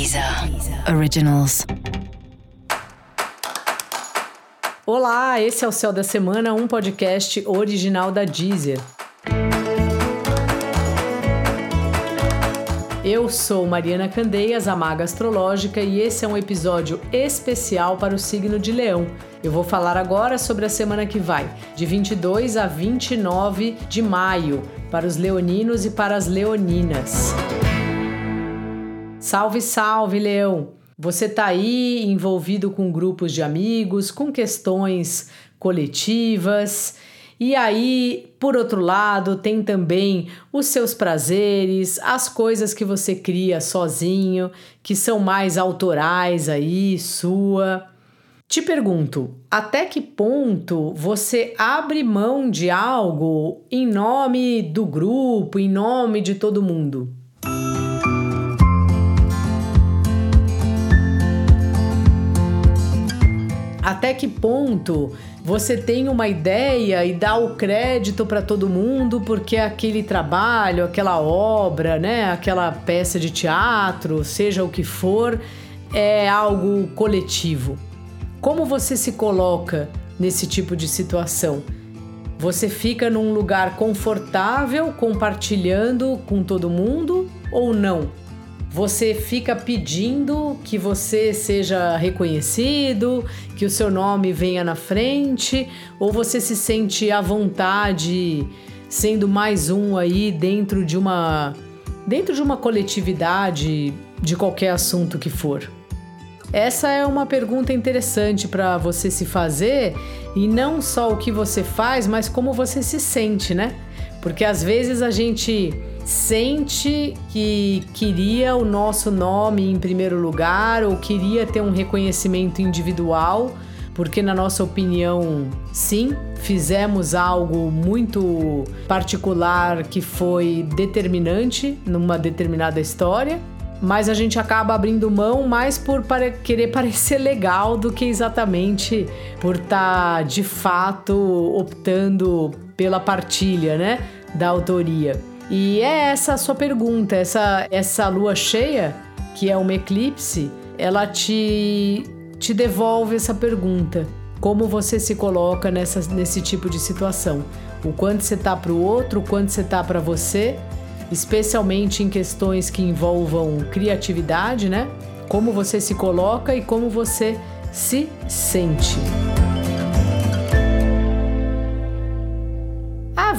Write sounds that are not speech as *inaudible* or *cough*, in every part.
Deezer Originals. Olá, esse é o Céu da Semana, um podcast original da Deezer. Eu sou Mariana Candeias, a Maga Astrológica, e esse é um episódio especial para o signo de Leão. Eu vou falar agora sobre a semana que vai, de 22 a 29 de maio, para os leoninos e para as leoninas. Salve, salve, Leão! Você está aí envolvido com grupos de amigos, com questões coletivas. E aí, por outro lado, tem também os seus prazeres, as coisas que você cria sozinho, que são mais autorais aí, sua. Te pergunto, até que ponto você abre mão de algo em nome do grupo, em nome de todo mundo? Até que ponto você tem uma ideia e dá o crédito para todo mundo porque aquele trabalho, aquela obra, né, aquela peça de teatro, seja o que for, é algo coletivo. Como você se coloca nesse tipo de situação? Você fica num lugar confortável compartilhando com todo mundo ou não? Você fica pedindo que você seja reconhecido, que o seu nome venha na frente, ou você se sente à vontade sendo mais um aí dentro de uma dentro de uma coletividade de qualquer assunto que for? Essa é uma pergunta interessante para você se fazer e não só o que você faz, mas como você se sente, né? Porque às vezes a gente sente que queria o nosso nome em primeiro lugar ou queria ter um reconhecimento individual, porque, na nossa opinião, sim, fizemos algo muito particular que foi determinante numa determinada história. Mas a gente acaba abrindo mão mais por querer *laughs* parecer legal do que exatamente por estar tá, de fato optando pela partilha, né, da autoria. E é essa a sua pergunta, essa, essa lua cheia, que é um eclipse, ela te, te devolve essa pergunta. Como você se coloca nessa, nesse tipo de situação? O quanto você tá para o outro, o quanto você tá para você, especialmente em questões que envolvam criatividade, né? Como você se coloca e como você se sente.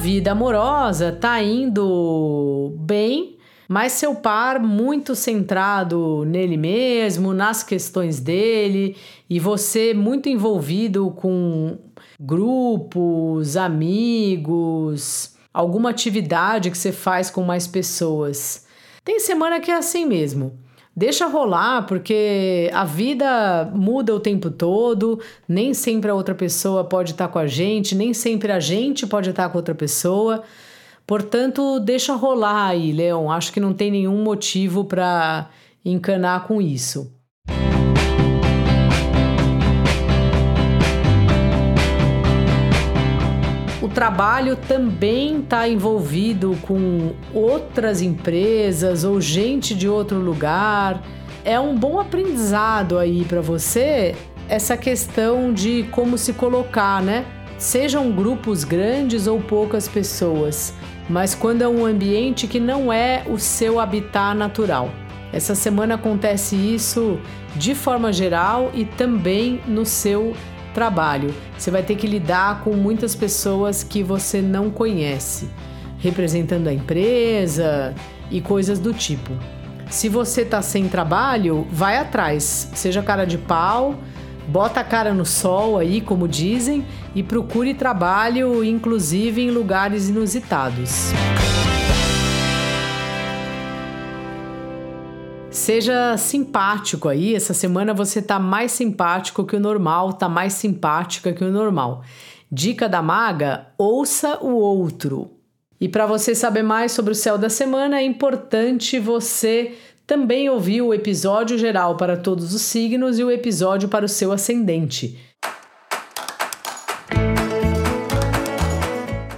Vida amorosa tá indo bem, mas seu par muito centrado nele mesmo, nas questões dele, e você muito envolvido com grupos, amigos, alguma atividade que você faz com mais pessoas. Tem semana que é assim mesmo. Deixa rolar, porque a vida muda o tempo todo, nem sempre a outra pessoa pode estar com a gente, nem sempre a gente pode estar com outra pessoa. Portanto, deixa rolar aí, Leão. Acho que não tem nenhum motivo para encanar com isso. Trabalho também está envolvido com outras empresas ou gente de outro lugar. É um bom aprendizado aí para você essa questão de como se colocar, né? Sejam grupos grandes ou poucas pessoas, mas quando é um ambiente que não é o seu habitat natural. Essa semana acontece isso de forma geral e também no seu trabalho. Você vai ter que lidar com muitas pessoas que você não conhece, representando a empresa e coisas do tipo. Se você tá sem trabalho, vai atrás, seja cara de pau, bota a cara no sol aí, como dizem, e procure trabalho, inclusive em lugares inusitados. Seja simpático aí. Essa semana você tá mais simpático que o normal, tá mais simpática que o normal. Dica da maga: ouça o outro. E para você saber mais sobre o céu da semana, é importante você também ouvir o episódio geral para todos os signos e o episódio para o seu ascendente.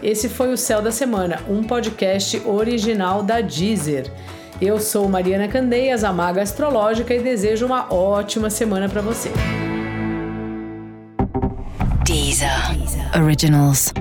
Esse foi o Céu da Semana, um podcast original da Deezer. Eu sou Mariana Candeias, a Maga Astrológica, e desejo uma ótima semana para você. Deezer. Originals.